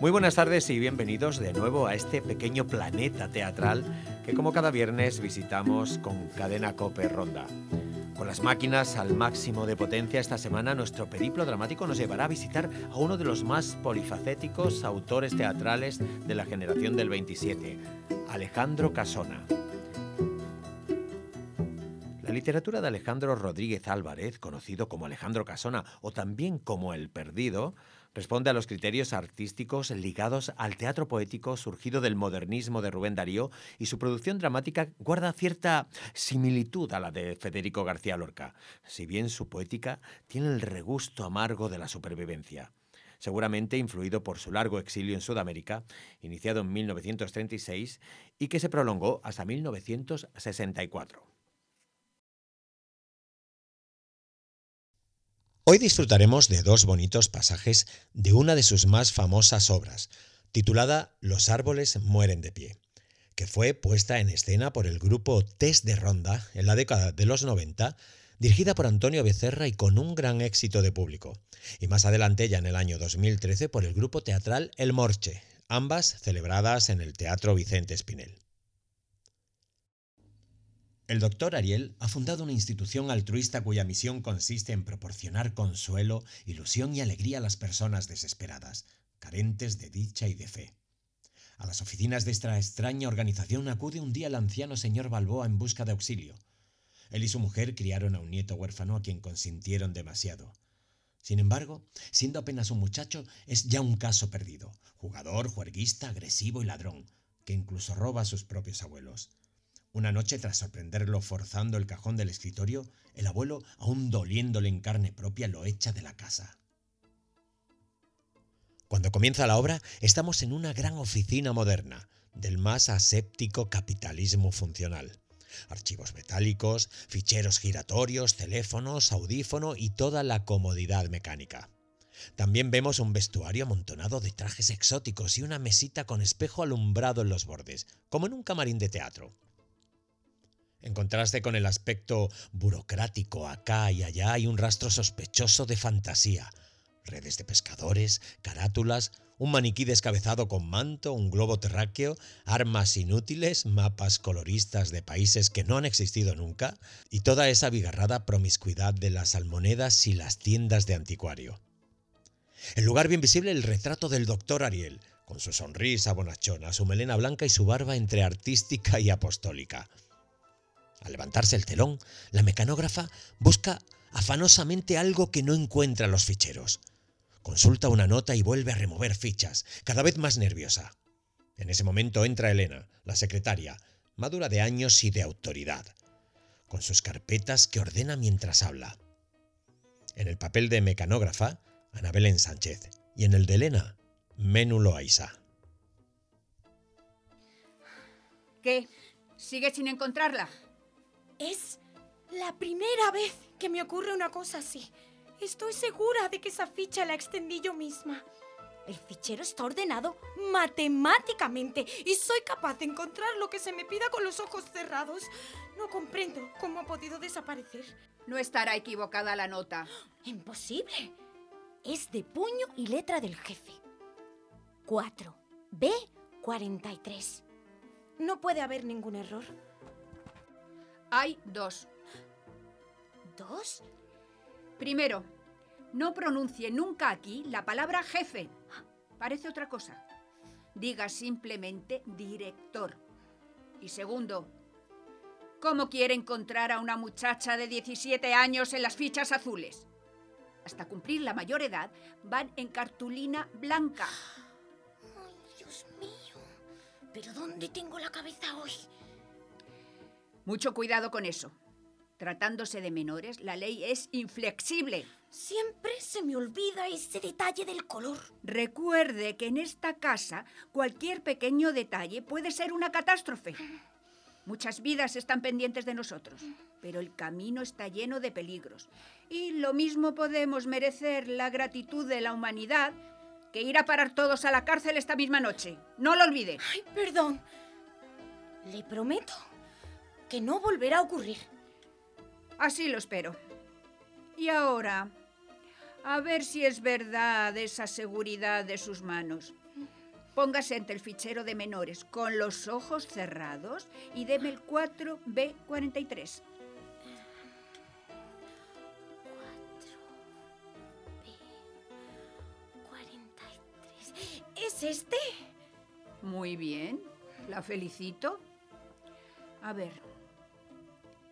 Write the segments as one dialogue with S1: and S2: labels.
S1: Muy buenas tardes y bienvenidos de nuevo a este pequeño planeta teatral que como cada viernes visitamos con Cadena Cope Ronda. Con las máquinas al máximo de potencia esta semana nuestro periplo dramático nos llevará a visitar a uno de los más polifacéticos autores teatrales de la generación del 27, Alejandro Casona. La literatura de Alejandro Rodríguez Álvarez, conocido como Alejandro Casona o también como El Perdido, responde a los criterios artísticos ligados al teatro poético surgido del modernismo de Rubén Darío y su producción dramática guarda cierta similitud a la de Federico García Lorca, si bien su poética tiene el regusto amargo de la supervivencia seguramente influido por su largo exilio en Sudamérica, iniciado en 1936 y que se prolongó hasta 1964. Hoy disfrutaremos de dos bonitos pasajes de una de sus más famosas obras, titulada Los árboles mueren de pie, que fue puesta en escena por el grupo Test de Ronda en la década de los 90, dirigida por Antonio Becerra y con un gran éxito de público, y más adelante ya en el año 2013 por el grupo teatral El Morche, ambas celebradas en el Teatro Vicente Espinel. El doctor Ariel ha fundado una institución altruista cuya misión consiste en proporcionar consuelo, ilusión y alegría a las personas desesperadas, carentes de dicha y de fe. A las oficinas de esta extraña organización acude un día el anciano señor Balboa en busca de auxilio. Él y su mujer criaron a un nieto huérfano a quien consintieron demasiado. Sin embargo, siendo apenas un muchacho, es ya un caso perdido, jugador, juerguista, agresivo y ladrón, que incluso roba a sus propios abuelos. Una noche, tras sorprenderlo forzando el cajón del escritorio, el abuelo, aún doliéndole en carne propia, lo echa de la casa. Cuando comienza la obra, estamos en una gran oficina moderna, del más aséptico capitalismo funcional. Archivos metálicos, ficheros giratorios, teléfonos, audífono y toda la comodidad mecánica. También vemos un vestuario amontonado de trajes exóticos y una mesita con espejo alumbrado en los bordes, como en un camarín de teatro. En contraste con el aspecto burocrático acá y allá hay un rastro sospechoso de fantasía. Redes de pescadores, carátulas, un maniquí descabezado con manto, un globo terráqueo, armas inútiles, mapas coloristas de países que no han existido nunca, y toda esa bigarrada promiscuidad de las almonedas y las tiendas de anticuario. En lugar bien visible el retrato del doctor Ariel, con su sonrisa bonachona, su melena blanca y su barba entre artística y apostólica. Al levantarse el telón, la mecanógrafa busca afanosamente algo que no encuentra en los ficheros. Consulta una nota y vuelve a remover fichas, cada vez más nerviosa. En ese momento entra Elena, la secretaria, madura de años y de autoridad, con sus carpetas que ordena mientras habla. En el papel de mecanógrafa, Ana Belén Sánchez, y en el de Elena, Menú Loaiza.
S2: ¿Qué? ¿Sigue sin encontrarla?
S3: Es la primera vez que me ocurre una cosa así. Estoy segura de que esa ficha la extendí yo misma. El fichero está ordenado matemáticamente y soy capaz de encontrar lo que se me pida con los ojos cerrados. No comprendo cómo ha podido desaparecer.
S2: No estará equivocada la nota.
S3: Imposible. Es de puño y letra del jefe. 4. B 43. No puede haber ningún error.
S2: Hay dos.
S3: ¿Dos?
S2: Primero, no pronuncie nunca aquí la palabra jefe. Parece otra cosa. Diga simplemente director. Y segundo, ¿cómo quiere encontrar a una muchacha de 17 años en las fichas azules? Hasta cumplir la mayor edad van en cartulina blanca.
S3: Ay, Dios mío. ¿Pero dónde tengo la cabeza hoy?
S2: Mucho cuidado con eso. Tratándose de menores, la ley es inflexible.
S3: Siempre se me olvida ese detalle del color.
S2: Recuerde que en esta casa cualquier pequeño detalle puede ser una catástrofe. Muchas vidas están pendientes de nosotros, pero el camino está lleno de peligros. Y lo mismo podemos merecer la gratitud de la humanidad que ir a parar todos a la cárcel esta misma noche. No lo olvide.
S3: Ay, perdón. Le prometo que no volverá a ocurrir.
S2: Así lo espero. Y ahora, a ver si es verdad esa seguridad de sus manos. Póngase ante el fichero de menores con los ojos cerrados y deme el 4B43.
S3: 4B43. ¿Es este?
S2: Muy bien, la felicito. A ver,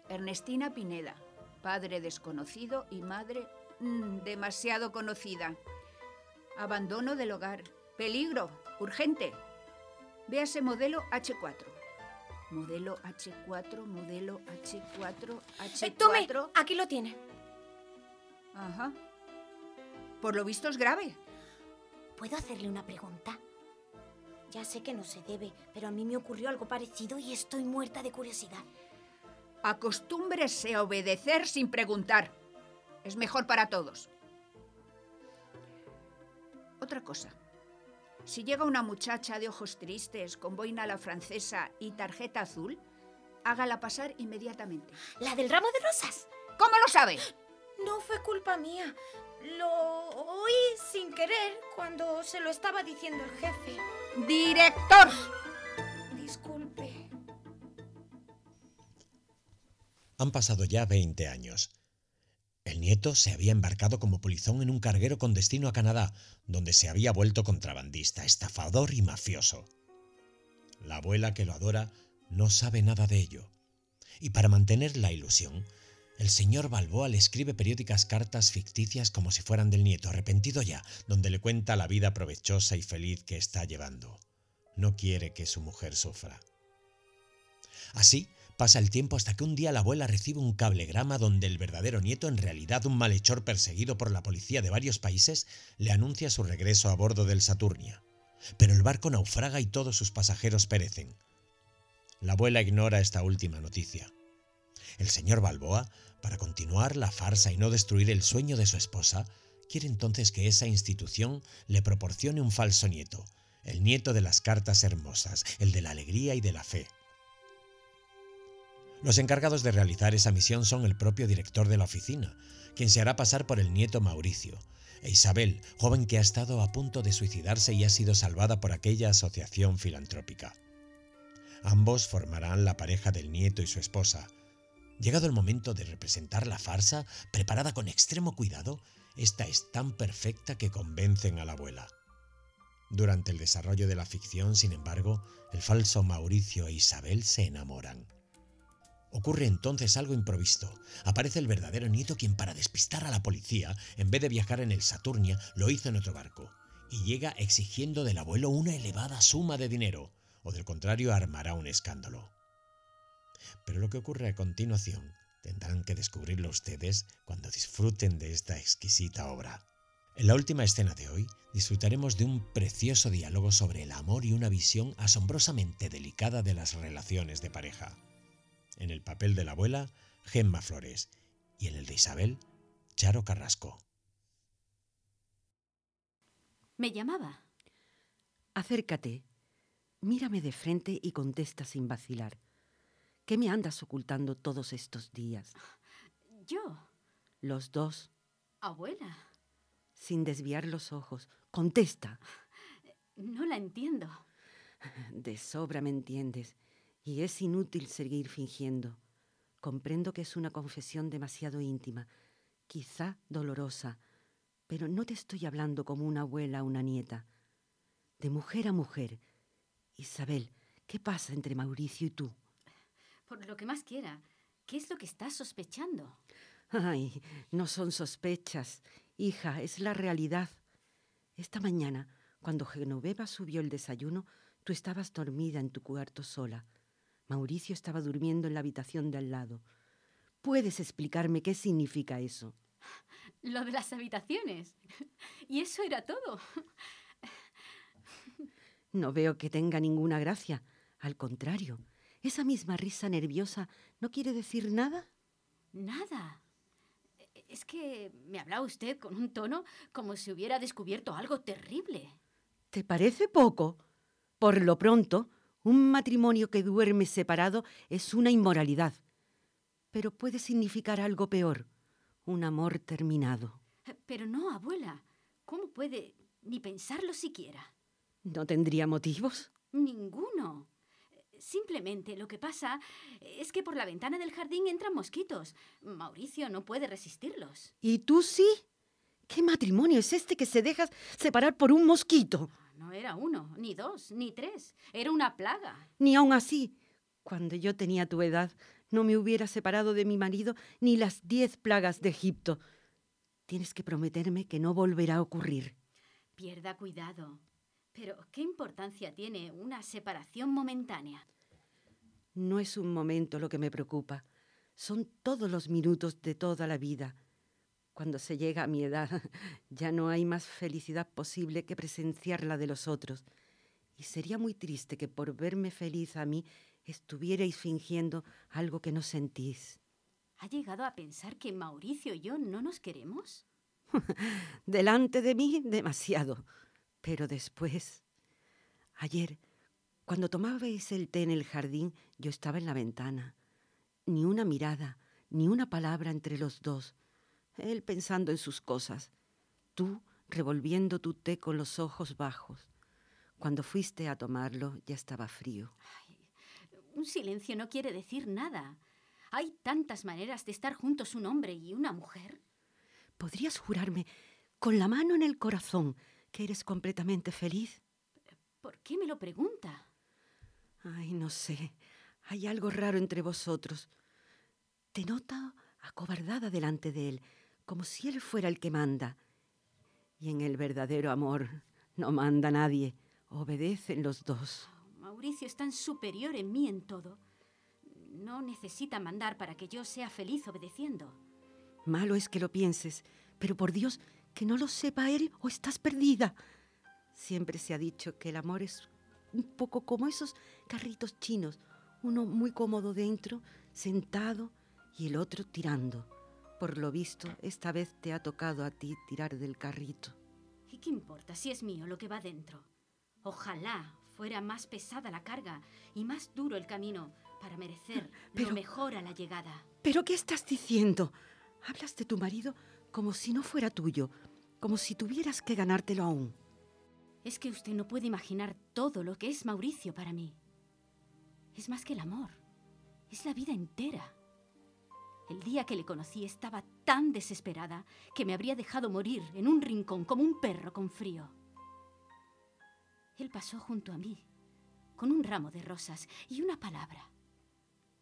S2: Ernestina Pineda, padre desconocido y madre mm, demasiado conocida. Abandono del hogar. Peligro, urgente. Véase modelo H4. Modelo H4, modelo H4,
S3: Eh, tome,
S2: H4.
S3: aquí lo tiene.
S2: Ajá. Por lo visto es grave.
S3: ¿Puedo hacerle una pregunta? Ya sé que no se debe, pero a mí me ocurrió algo parecido y estoy muerta de curiosidad.
S2: Acostúmbrese a obedecer sin preguntar. Es mejor para todos. Otra cosa. Si llega una muchacha de ojos tristes, con boina a la francesa y tarjeta azul, hágala pasar inmediatamente.
S3: ¿La del ramo de rosas?
S2: ¿Cómo lo sabe?
S3: No fue culpa mía. Lo oí sin querer cuando se lo estaba diciendo el jefe.
S2: ¡Director!
S3: Disculpe.
S1: Han pasado ya 20 años. El nieto se había embarcado como polizón en un carguero con destino a Canadá, donde se había vuelto contrabandista, estafador y mafioso. La abuela que lo adora no sabe nada de ello. Y para mantener la ilusión, el señor Balboa le escribe periódicas cartas ficticias como si fueran del nieto, arrepentido ya, donde le cuenta la vida provechosa y feliz que está llevando. No quiere que su mujer sufra. Así pasa el tiempo hasta que un día la abuela recibe un cablegrama donde el verdadero nieto, en realidad un malhechor perseguido por la policía de varios países, le anuncia su regreso a bordo del Saturnia. Pero el barco naufraga y todos sus pasajeros perecen. La abuela ignora esta última noticia. El señor Balboa, para continuar la farsa y no destruir el sueño de su esposa, quiere entonces que esa institución le proporcione un falso nieto, el nieto de las cartas hermosas, el de la alegría y de la fe. Los encargados de realizar esa misión son el propio director de la oficina, quien se hará pasar por el nieto Mauricio, e Isabel, joven que ha estado a punto de suicidarse y ha sido salvada por aquella asociación filantrópica. Ambos formarán la pareja del nieto y su esposa. Llegado el momento de representar la farsa, preparada con extremo cuidado, esta es tan perfecta que convencen a la abuela. Durante el desarrollo de la ficción, sin embargo, el falso Mauricio e Isabel se enamoran. Ocurre entonces algo improvisto. Aparece el verdadero nieto quien para despistar a la policía, en vez de viajar en el Saturnia, lo hizo en otro barco. Y llega exigiendo del abuelo una elevada suma de dinero, o del contrario armará un escándalo. Pero lo que ocurre a continuación tendrán que descubrirlo ustedes cuando disfruten de esta exquisita obra. En la última escena de hoy disfrutaremos de un precioso diálogo sobre el amor y una visión asombrosamente delicada de las relaciones de pareja. En el papel de la abuela, Gemma Flores, y en el de Isabel, Charo Carrasco.
S4: Me llamaba.
S5: Acércate, mírame de frente y contesta sin vacilar. ¿Qué me andas ocultando todos estos días?
S4: Yo,
S5: Los dos,
S4: abuela.
S5: sin desviar los ojos. Contesta.
S4: No la entiendo.
S5: De sobra me entiendes, y es inútil seguir fingiendo. Comprendo que es una confesión demasiado íntima, quizá dolorosa, pero no te estoy hablando como una abuela a una nieta. De mujer a mujer. Isabel, ¿qué pasa entre Mauricio y tú?
S4: Por lo que más quiera. ¿Qué es lo que estás sospechando?
S5: Ay, no son sospechas. Hija, es la realidad. Esta mañana, cuando Genoveva subió el desayuno, tú estabas dormida en tu cuarto sola. Mauricio estaba durmiendo en la habitación de al lado. ¿Puedes explicarme qué significa eso?
S4: Lo de las habitaciones. Y eso era todo.
S5: No veo que tenga ninguna gracia. Al contrario, esa misma risa nerviosa no quiere decir nada.
S4: Nada. Es que me hablaba usted con un tono como si hubiera descubierto algo terrible.
S5: ¿Te parece poco? Por lo pronto, un matrimonio que duerme separado es una inmoralidad. Pero puede significar algo peor, un amor terminado.
S4: Pero no, abuela. ¿Cómo puede ni pensarlo siquiera?
S5: ¿No tendría motivos?
S4: Ninguno. Simplemente lo que pasa es que por la ventana del jardín entran mosquitos. Mauricio no puede resistirlos.
S5: ¿Y tú sí? ¿Qué matrimonio es este que se deja separar por un mosquito?
S4: No era uno, ni dos, ni tres. Era una plaga.
S5: Ni aun así. Cuando yo tenía tu edad, no me hubiera separado de mi marido ni las diez plagas de Egipto. Tienes que prometerme que no volverá a ocurrir.
S4: Pierda cuidado. Pero, ¿qué importancia tiene una separación momentánea?
S5: No es un momento lo que me preocupa. Son todos los minutos de toda la vida. Cuando se llega a mi edad, ya no hay más felicidad posible que presenciar la de los otros. Y sería muy triste que por verme feliz a mí estuvierais fingiendo algo que no sentís.
S4: ¿Ha llegado a pensar que Mauricio y yo no nos queremos?
S5: Delante de mí, demasiado. Pero después... Ayer, cuando tomabais el té en el jardín, yo estaba en la ventana. Ni una mirada, ni una palabra entre los dos él pensando en sus cosas, tú revolviendo tu té con los ojos bajos. Cuando fuiste a tomarlo ya estaba frío.
S4: un silencio no quiere decir nada. Hay tantas maneras de estar juntos un hombre y una mujer.
S5: ¿Podrías jurarme, con la mano en el corazón, que eres completamente feliz?
S4: ¿Por qué me lo pregunta?
S5: Ay, no sé. Hay algo raro entre vosotros. Te nota acobardada delante de él, como si él fuera el que manda. Y en el verdadero amor no manda nadie, obedecen los dos.
S4: Mauricio es tan superior en mí en todo. No necesita mandar para que yo sea feliz obedeciendo.
S5: Malo es que lo pienses, pero por Dios, que no lo sepa él o estás perdida. Siempre se ha dicho que el amor es un poco como esos carritos chinos, uno muy cómodo dentro, sentado, y el otro tirando. Por lo visto, esta vez te ha tocado a ti tirar del carrito.
S4: ¿Y qué importa si es mío lo que va dentro? Ojalá fuera más pesada la carga y más duro el camino para merecer lo mejor a la llegada.
S5: ¿Pero qué estás diciendo? Hablas de tu marido como si no fuera tuyo, como si tuvieras que ganártelo aún.
S4: Es que usted no puede imaginar todo lo que es Mauricio para mí. Es más que el amor, es la vida entera. El día que le conocí estaba tan desesperada que me habría dejado morir en un rincón como un perro con frío. Él pasó junto a mí, con un ramo de rosas y una palabra.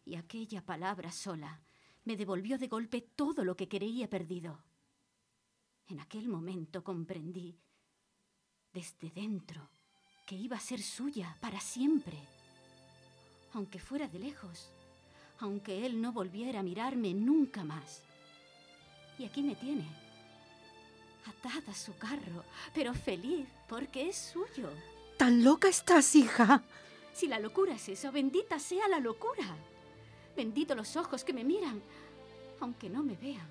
S4: Y aquella palabra sola me devolvió de golpe todo lo que creía perdido. En aquel momento comprendí, desde dentro, que iba a ser suya para siempre, aunque fuera de lejos aunque él no volviera a mirarme nunca más. Y aquí me tiene, atada a su carro, pero feliz porque es suyo.
S5: ¿Tan loca estás, hija?
S4: Si la locura es eso, bendita sea la locura. Bendito los ojos que me miran, aunque no me vean.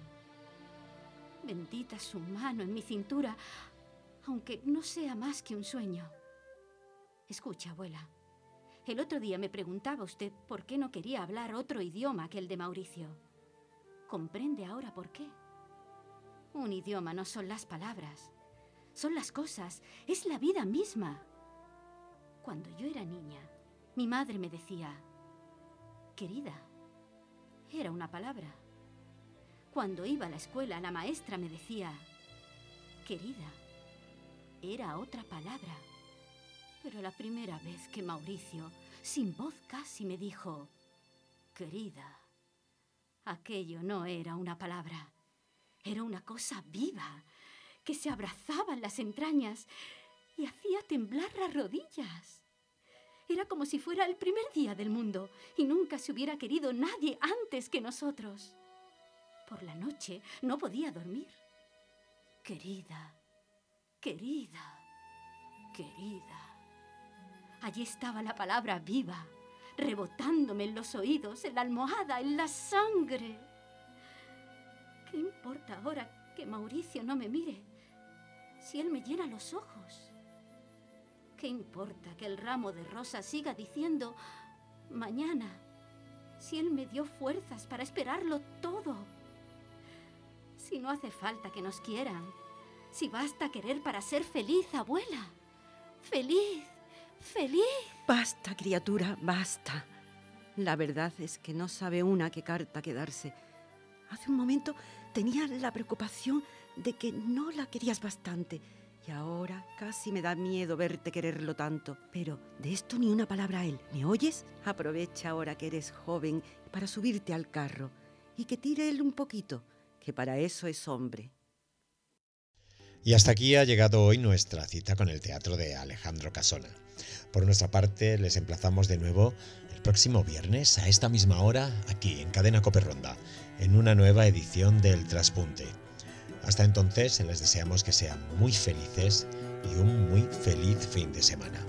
S4: Bendita su mano en mi cintura, aunque no sea más que un sueño. Escucha, abuela. El otro día me preguntaba usted por qué no quería hablar otro idioma que el de Mauricio. ¿Comprende ahora por qué? Un idioma no son las palabras, son las cosas, es la vida misma. Cuando yo era niña, mi madre me decía, querida, era una palabra. Cuando iba a la escuela, la maestra me decía, querida, era otra palabra. Pero la primera vez que Mauricio, sin voz casi, me dijo, querida, aquello no era una palabra, era una cosa viva que se abrazaba en las entrañas y hacía temblar las rodillas. Era como si fuera el primer día del mundo y nunca se hubiera querido nadie antes que nosotros. Por la noche no podía dormir. Querida, querida, querida. Allí estaba la palabra viva, rebotándome en los oídos, en la almohada, en la sangre. ¿Qué importa ahora que Mauricio no me mire si él me llena los ojos? ¿Qué importa que el ramo de rosas siga diciendo mañana si él me dio fuerzas para esperarlo todo? Si no hace falta que nos quieran, si basta querer para ser feliz, abuela. feliz, feliz.
S5: Basta, criatura, basta. La verdad es que no sabe una qué carta quedarse. Hace un momento tenía la preocupación de que no la querías bastante y ahora casi me da miedo verte quererlo tanto. Pero de esto ni una palabra a él. ¿Me oyes? Aprovecha ahora que eres joven para subirte al carro y que tire él un poquito, que para eso es hombre.
S1: Y hasta aquí ha llegado hoy nuestra cita con el teatro de Alejandro Casona. Por nuestra parte, les emplazamos de nuevo el próximo viernes a esta misma hora aquí en Cadena Coperronda, en una nueva edición del Traspunte. Hasta entonces, les deseamos que sean muy felices y un muy feliz fin de semana.